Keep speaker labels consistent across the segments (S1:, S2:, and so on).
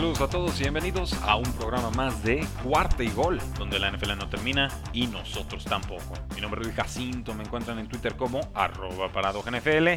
S1: Saludos a todos y bienvenidos a un programa más de Cuarta y Gol, donde la NFL no termina y nosotros tampoco. Mi nombre es Luis Jacinto, me encuentran en Twitter como arroba NFL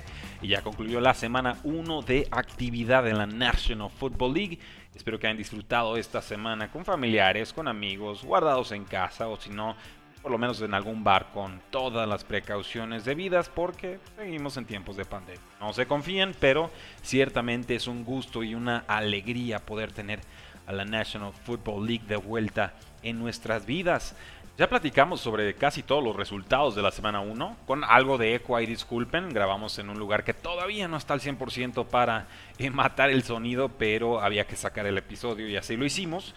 S1: y ya concluyó la semana 1 de actividad en la National Football League. Espero que hayan disfrutado esta semana con familiares, con amigos, guardados en casa o si no, por lo menos en algún bar con todas las precauciones debidas porque seguimos en tiempos de pandemia. No se confíen, pero ciertamente es un gusto y una alegría poder tener a la National Football League de vuelta en nuestras vidas. Ya platicamos sobre casi todos los resultados de la semana 1, con algo de eco y disculpen, grabamos en un lugar que todavía no está al 100% para matar el sonido, pero había que sacar el episodio y así lo hicimos.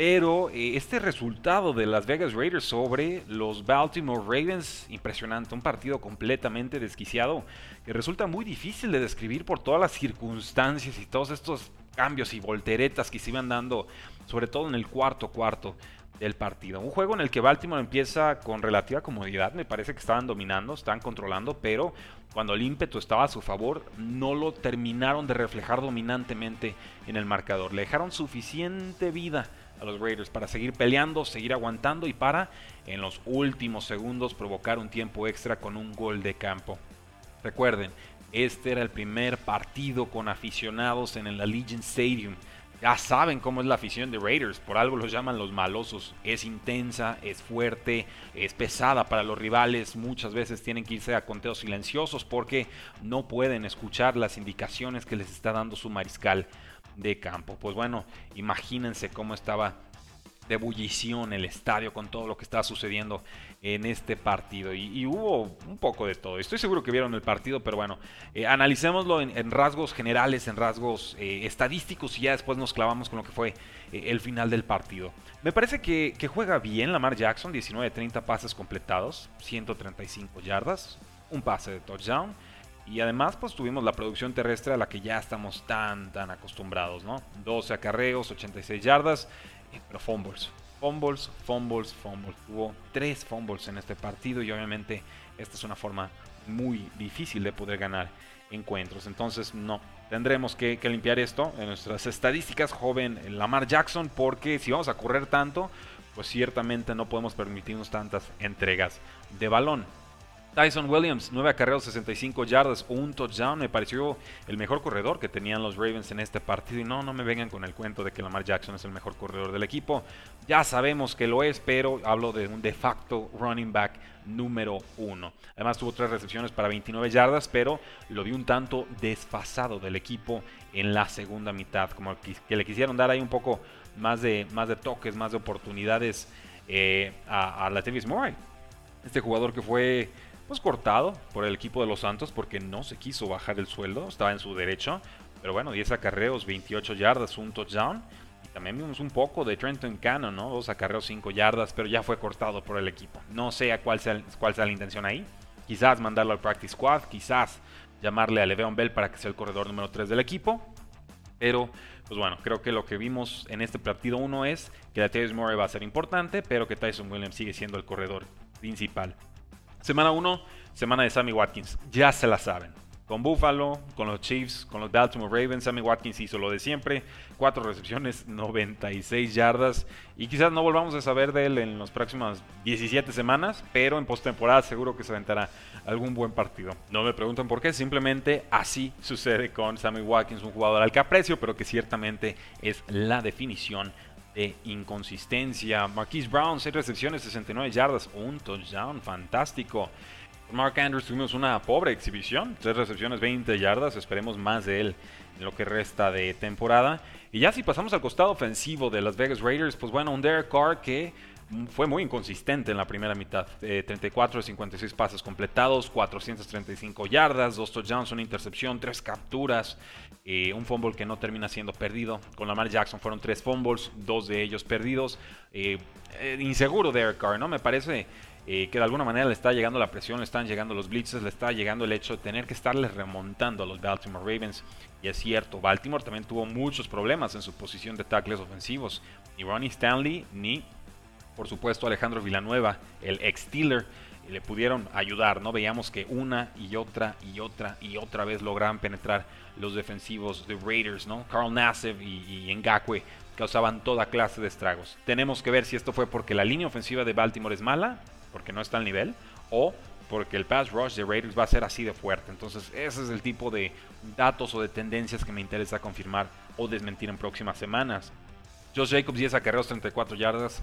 S1: Pero eh, este resultado de Las Vegas Raiders sobre los Baltimore Ravens, impresionante, un partido completamente desquiciado que resulta muy difícil de describir por todas las circunstancias y todos estos cambios y volteretas que se iban dando, sobre todo en el cuarto cuarto del partido. Un juego en el que Baltimore empieza con relativa comodidad, me parece que estaban dominando, estaban controlando, pero cuando el ímpetu estaba a su favor, no lo terminaron de reflejar dominantemente en el marcador. Le dejaron suficiente vida a los Raiders para seguir peleando, seguir aguantando y para en los últimos segundos provocar un tiempo extra con un gol de campo. Recuerden, este era el primer partido con aficionados en el Allegiant Stadium. Ya saben cómo es la afición de Raiders, por algo los llaman los malosos. Es intensa, es fuerte, es pesada para los rivales. Muchas veces tienen que irse a conteos silenciosos porque no pueden escuchar las indicaciones que les está dando su mariscal de campo. Pues bueno, imagínense cómo estaba de ebullición el estadio con todo lo que estaba sucediendo en este partido. Y, hubo un poco de todo. Estoy seguro que vieron el partido, pero bueno, eh, analicémoslo en, rasgos generales, en rasgos eh, estadísticos y ya después nos clavamos con lo que fue eh, el final del partido. Me parece que, que juega bien Lamar Jackson, 19-30 pases completados, 135 yardas, un pase de touchdown y además, pues tuvimos la producción terrestre a la que ya estamos tan, tan acostumbrados, ¿no? 12 acarreos, 86 yardas, eh, pero fumbles. Fumbles, fumbles, fumbles. Hubo tres fumbles en este partido y obviamente esta es una forma muy difícil de poder ganar encuentros. Entonces, no, tendremos que, limpiar esto en nuestras estadísticas, joven Lamar Jackson, porque si vamos a correr tanto, pues ciertamente no podemos permitirnos tantas entregas de balón. Tyson Williams, 9 acarreos, 65 yardas, un touchdown. Me pareció el mejor corredor que tenían los Ravens en este partido. Y no, no me vengan con el cuento de que Lamar Jackson es el mejor corredor del equipo. Ya sabemos que lo es, pero hablo de un de facto running back número 1. Además tuvo tres recepciones para 29 yardas, pero lo vi un tanto desfasado del equipo en la segunda mitad. Como que le quisieron dar ahí un poco más de, más de toques, más de oportunidades eh, a, a Latavius Murray. Este jugador que fue pues cortado por el equipo de los Santos porque no se quiso bajar el sueldo, estaba en su derecho. Pero bueno, 10 acarreos, 28 yardas, un touchdown. Y también vimos un poco de Trenton Cannon, ¿no? Dos acarreos, 5 yardas, pero ya fue cortado por el equipo. No sé a cuál sea, cuál sea la intención ahí. Quizás mandarlo al practice squad, quizás llamarle a Le'Veon Bell para que sea el corredor número 3 del equipo. Pero, pues bueno, creo que lo que vimos en este partido 1 es que Latavius Murray va a ser importante, pero que Tyson Williams sigue siendo el corredor principal Semana 1, semana de Sammy Watkins. Ya se la saben. Con Buffalo, con los Chiefs, con los Baltimore Ravens, Sammy Watkins hizo lo de siempre. Cuatro recepciones, 96 yardas. Y quizás no volvamos a saber de él en las próximas 17 semanas, pero en postemporada seguro que se aventará algún buen partido. No me preguntan por qué, simplemente así sucede con Sammy Watkins, un jugador al que aprecio, pero que ciertamente es la definición de inconsistencia. Marquise Brown, 6 recepciones, 69 yardas, un touchdown, fantástico. Mark Andrews tuvimos una pobre exhibición, tres recepciones, 20 yardas, esperemos más de él en lo que resta de temporada. Y ya si pasamos al costado ofensivo de Las Vegas Raiders, pues bueno, un Derek Carr que fue muy inconsistente en la primera mitad. 34 de 56 pases completados, 435 yardas, dos touchdowns, una intercepción, tres capturas, eh, un fumble que no termina siendo perdido. Con Lamar Jackson fueron tres fumbles, dos de ellos perdidos. Eh, eh, inseguro Derek Carr, ¿no? Me parece que de alguna manera le está llegando la presión, le están llegando los blitzes, le está llegando el hecho de tener que estarle remontando a los Baltimore Ravens. Y es cierto, Baltimore también tuvo muchos problemas en su posición de tackles ofensivos. Ni Ronnie Stanley ni por supuesto Alejandro Villanueva, el ex Steeler, le pudieron ayudar, ¿no? Veíamos que una y otra y otra y otra vez lograban penetrar los defensivos de Raiders, ¿no? Carl Nassib y, y causaban toda clase de estragos. Tenemos que ver si esto fue porque la línea ofensiva de Baltimore es mala, porque no está al nivel, o porque el pass rush de Raiders va a ser así de fuerte. Entonces, ese es el tipo de datos o de tendencias que me interesa confirmar o desmentir en próximas semanas. Josh Jacobs 10 acarreos, 34 yardas.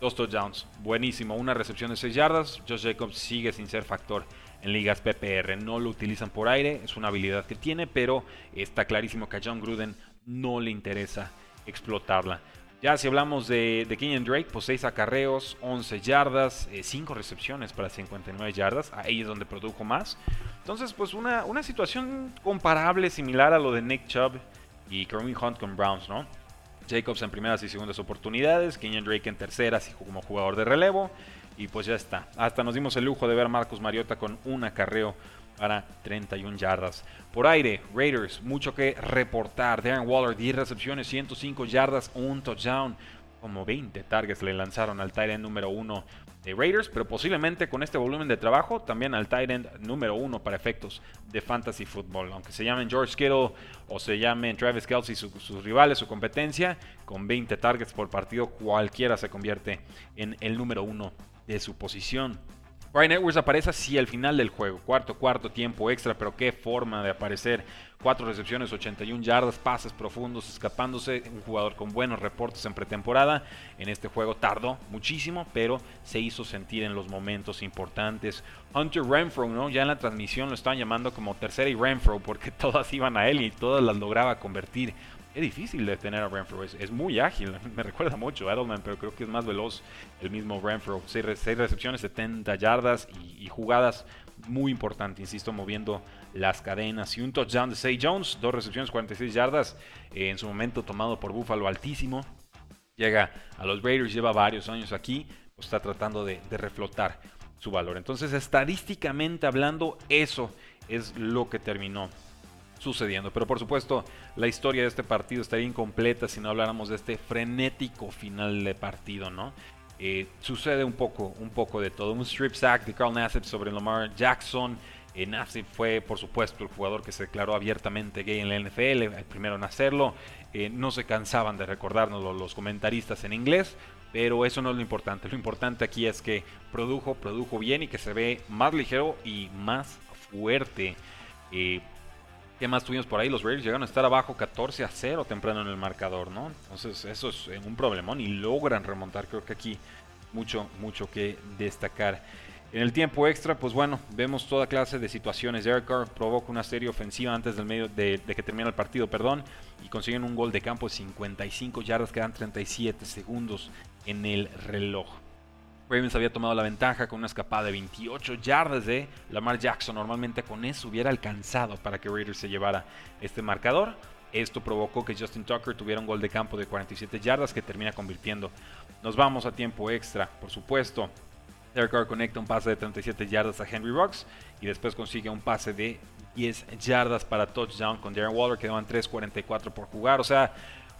S1: Dos touchdowns, buenísimo. Una recepción de 6 yardas. Josh Jacobs sigue sin ser factor en ligas PPR. No lo utilizan por aire, es una habilidad que tiene, pero está clarísimo que a John Gruden no le interesa explotarla. Ya si hablamos de, de Kenyon Drake, pues 6 acarreos, 11 yardas, 5 eh, recepciones para 59 yardas. Ahí es donde produjo más. Entonces, pues una, una situación comparable, similar a lo de Nick Chubb y Kareem Hunt con Browns, ¿no? Jacobs en primeras y segundas oportunidades, Kenyon Drake en terceras como jugador de relevo. Y pues ya está. Hasta nos dimos el lujo de ver a Marcus Mariota con un acarreo para 31 yardas. Por aire, Raiders, mucho que reportar. Darren Waller, 10 recepciones, 105 yardas, un touchdown. Como 20 targets le lanzaron al tight número 1 de Raiders, pero posiblemente con este volumen de trabajo también al tight end número uno para efectos de fantasy football. Aunque se llamen George Kittle o se llamen Travis Kelsey sus rivales, su competencia, con 20 targets por partido, cualquiera se convierte en el número uno de su posición. Brian Edwards aparece así al final del juego, cuarto, cuarto, tiempo extra, pero qué forma de aparecer. Cuatro recepciones, 81 yardas, pases profundos, escapándose. Un jugador con buenos reportes en pretemporada. En este juego tardó muchísimo, pero se hizo sentir en los momentos importantes. Hunter Renfro, ¿no? Ya en la transmisión lo estaban llamando como tercera y Renfro, porque todas iban a él y todas las lograba convertir es difícil de tener a Renfro, es, muy ágil, me recuerda mucho a Edelman, pero creo que es más veloz el mismo Renfro. 6 recepciones, 70 yardas y, jugadas muy importantes, insisto, moviendo las cadenas. Y un touchdown de Say Jones, dos recepciones, 46 yardas, eh, en su momento tomado por Buffalo altísimo. Llega a los Raiders, lleva varios años aquí, está tratando de reflotar su valor. Entonces, estadísticamente hablando, eso es lo que terminó sucediendo. Pero por supuesto, la historia de este partido estaría incompleta si no habláramos de este frenético final de partido, ¿no? Eh, sucede un poco, un poco de todo. Un strip sack de Carl Nassib sobre Lamar Jackson. Eh, Nassib fue, por supuesto, el jugador que se declaró abiertamente gay en la NFL, el primero en hacerlo. Eh, no se cansaban de recordarnos los comentaristas en inglés, pero eso no es lo importante. Lo importante aquí es que produjo, produjo bien y que se ve más ligero y más fuerte. ¿Qué más tuvimos por ahí? Los Raiders llegaron a estar abajo 14 a 0 temprano en el marcador, ¿no? Entonces eso es un problemón y logran remontar. Creo que aquí mucho, mucho que destacar. En el tiempo extra, pues bueno, vemos toda clase de situaciones. Derek Carr provoca una serie ofensiva antes del medio de, de que termine el partido, perdón, y consiguen un gol de campo de 55 yardas, quedan 37 segundos en el reloj. Ravens había tomado la ventaja con una escapada de 28 yardas de Lamar Jackson. Normalmente con eso hubiera alcanzado para que Raiders se llevara este marcador. Esto provocó que Justin Tucker tuviera un gol de campo de 47 yardas que termina convirtiendo. Nos vamos a tiempo extra, por supuesto. Derek Carr conecta un pase de 37 yardas a Henry Rocks y después consigue un pase de 10 yardas para touchdown con Darren Waller. Quedaban 3.44 por jugar. O sea,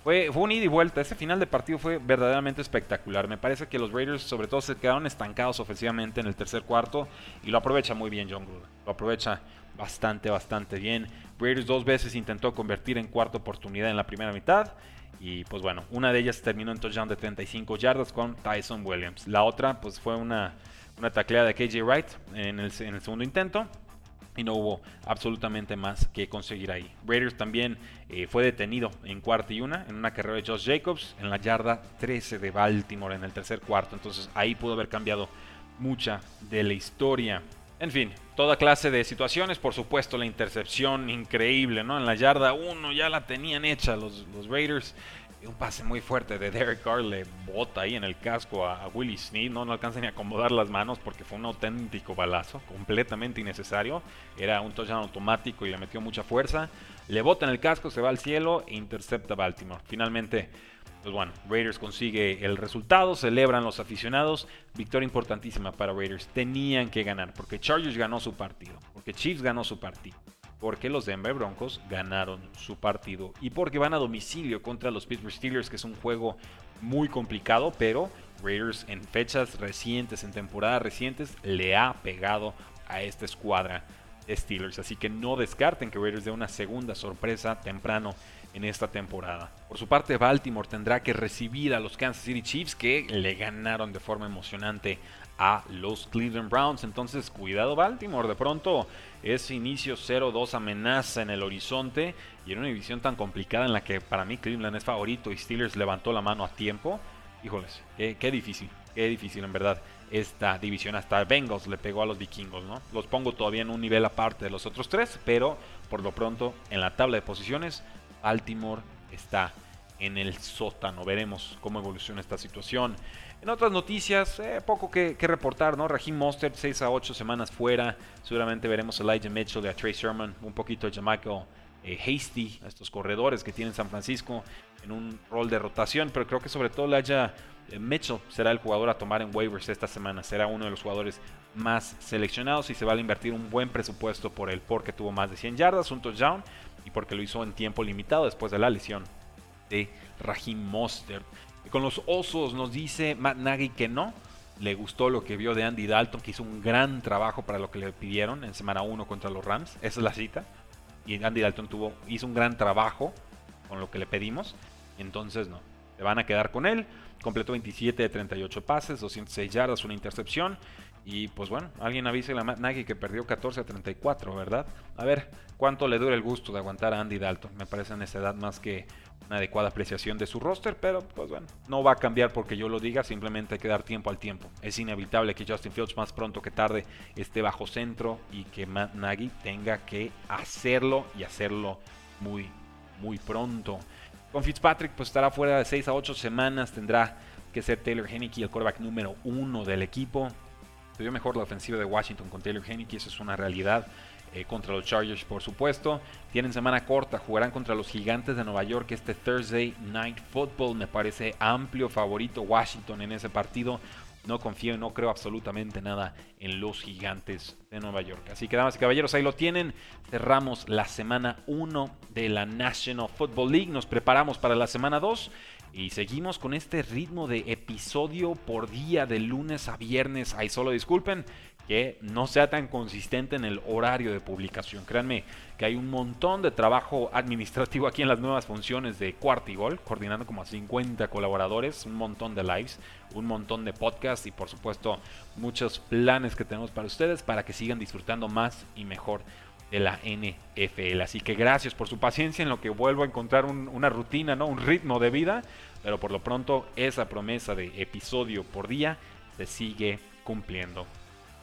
S1: fue, un ida y vuelta. Ese final de partido fue verdaderamente espectacular. Me parece que los Raiders, sobre todo, se quedaron estancados ofensivamente en el tercer cuarto. Y lo aprovecha muy bien John Gruden. Lo aprovecha bastante, bastante bien. Raiders dos veces intentó convertir en cuarta oportunidad en la primera mitad. Y pues bueno, una de ellas terminó en touchdown de 35 yardas con Tyson Williams. La otra, pues fue una, una tacleada de KJ Wright en el segundo intento y no hubo absolutamente más que conseguir ahí. Raiders también eh, fue detenido en cuarta y una en una carrera de Josh Jacobs en la yarda 13 de Baltimore en el tercer cuarto. Entonces ahí pudo haber cambiado mucha de la historia. En fin, toda clase de situaciones, por supuesto la intercepción increíble, ¿no? En la yarda 1 ya la tenían hecha los, los Raiders un pase muy fuerte de Derek Carr le bota ahí en el casco a, Willie Snead. No, no alcanza ni a acomodar las manos porque fue un auténtico balazo, completamente innecesario. Era un touchdown automático y le metió mucha fuerza. Le bota en el casco, se va al cielo e intercepta Baltimore. Finalmente, pues bueno, Raiders consigue el resultado, celebran los aficionados. Victoria importantísima para Raiders. Tenían que ganar porque Chargers ganó su partido, porque Chiefs ganó su partido porque los Denver Broncos ganaron su partido y porque van a domicilio contra los Pittsburgh Steelers, que es un juego muy complicado, pero Raiders en fechas recientes, en temporadas recientes, le ha pegado a esta escuadra de Steelers. Así que no descarten que Raiders dé una segunda sorpresa temprano en esta temporada. Por su parte, Baltimore tendrá que recibir a los Kansas City Chiefs que le ganaron de forma emocionante a los Cleveland Browns. Entonces, cuidado Baltimore, de pronto ese inicio 0-2 amenaza en el horizonte y en una división tan complicada en la que para mí Cleveland es favorito y Steelers levantó la mano a tiempo. Híjoles, qué, difícil, qué difícil en verdad esta división. Hasta Bengals le pegó a los vikingos, ¿no? Los pongo todavía en un nivel aparte de los otros tres, pero por lo pronto en la tabla de posiciones, Baltimore está en el sótano. Veremos cómo evoluciona esta situación. En otras noticias, eh, poco que, reportar, ¿no? Raheem Mostert, 6 a 8 semanas fuera. Seguramente veremos a Elijah Mitchell y a Trey Sherman, un poquito de Jamichael eh, Hasty, a estos corredores que tiene San Francisco en un rol de rotación. Pero creo que sobre todo Elijah eh, Mitchell será el jugador a tomar en waivers esta semana. Será uno de los jugadores más seleccionados y se va a invertir un buen presupuesto por él, porque tuvo más de 100 yardas, un touchdown y porque lo hizo en tiempo limitado después de la lesión de Raheem Mostert. Con los Osos nos dice Matt Nagy que no. Le gustó lo que vio de Andy Dalton, que hizo un gran trabajo para lo que le pidieron en semana 1 contra los Rams. Esa es la cita. Y Andy Dalton tuvo, hizo un gran trabajo con lo que le pedimos. Entonces no. Se van a quedar con él. Completó 27 de 38 pases, 206 yardas, una intercepción. Y pues bueno, alguien avise a Matt Nagy que perdió 14 a 34, ¿verdad? A ver cuánto le dura el gusto de aguantar a Andy Dalton. Me parece en esa edad más que una adecuada apreciación de su roster, pero pues bueno, no va a cambiar porque yo lo diga, simplemente hay que dar tiempo al tiempo. Es inevitable que Justin Fields más pronto que tarde esté bajo centro y que Matt Nagy tenga que hacerlo y hacerlo muy, muy pronto. Con Fitzpatrick pues estará fuera de 6 a 8 semanas, tendrá que ser Taylor Henneke el quarterback número uno del equipo. Se mejor la ofensiva de Washington con Taylor Henneke, eso es una realidad. Eh, contra los Chargers, por supuesto. Tienen semana corta, jugarán contra los Gigantes de Nueva York este Thursday Night Football. Me parece amplio favorito Washington en ese partido. No confío, no creo absolutamente nada en los gigantes de Nueva York. Así que, damas y caballeros, ahí lo tienen. Cerramos la semana 1 de la National Football League. Nos preparamos para la semana 2 y seguimos con este ritmo de episodio por día de lunes a viernes. Ahí solo disculpen que no sea tan consistente en el horario de publicación. Créanme que hay un montón de trabajo administrativo aquí en las nuevas funciones de Cuartigol, coordinando como a 50 colaboradores, un montón de lives, un montón de podcasts y por supuesto muchos planes que tenemos para ustedes para que sigan disfrutando más y mejor de la NFL. Así que gracias por su paciencia en lo que vuelvo a encontrar una rutina, ¿no? un ritmo de vida, pero por lo pronto esa promesa de episodio por día se sigue cumpliendo.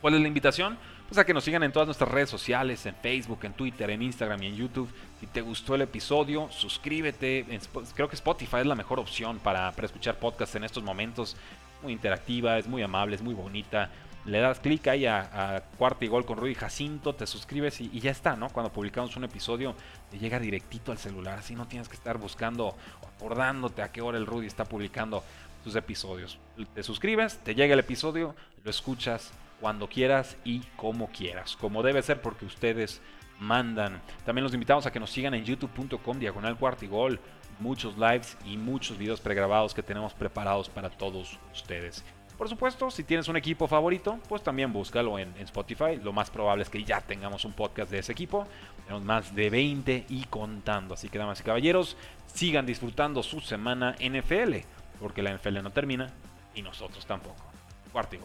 S1: ¿Cuál es la invitación? Pues a que nos sigan en todas nuestras redes sociales, en Facebook, en Twitter, en Instagram y en YouTube. Si te gustó el episodio, suscríbete. Creo que Spotify es la mejor opción para, escuchar podcasts en estos momentos. Muy interactiva, es muy amable, es muy bonita. Le das clic ahí a, Cuarta y Gol con Rudy Jacinto, te suscribes y, y, ya está, ¿no? Cuando publicamos un episodio, te llega directito al celular. Así no tienes que estar buscando o acordándote a qué hora el Rudy está publicando sus episodios. Te suscribes, te llega el episodio, lo escuchas cuando quieras y como quieras, como debe ser porque ustedes mandan. También los invitamos a que nos sigan en youtube.com diagonal cuartigol, muchos lives y muchos videos pregrabados que tenemos preparados para todos ustedes. Por supuesto, si tienes un equipo favorito, pues también búscalo en, Spotify. Lo más probable es que ya tengamos un podcast de ese equipo. Tenemos más de 20 y contando. Así que, damas y caballeros, sigan disfrutando su semana NFL, porque la NFL no termina y nosotros tampoco. Cuarto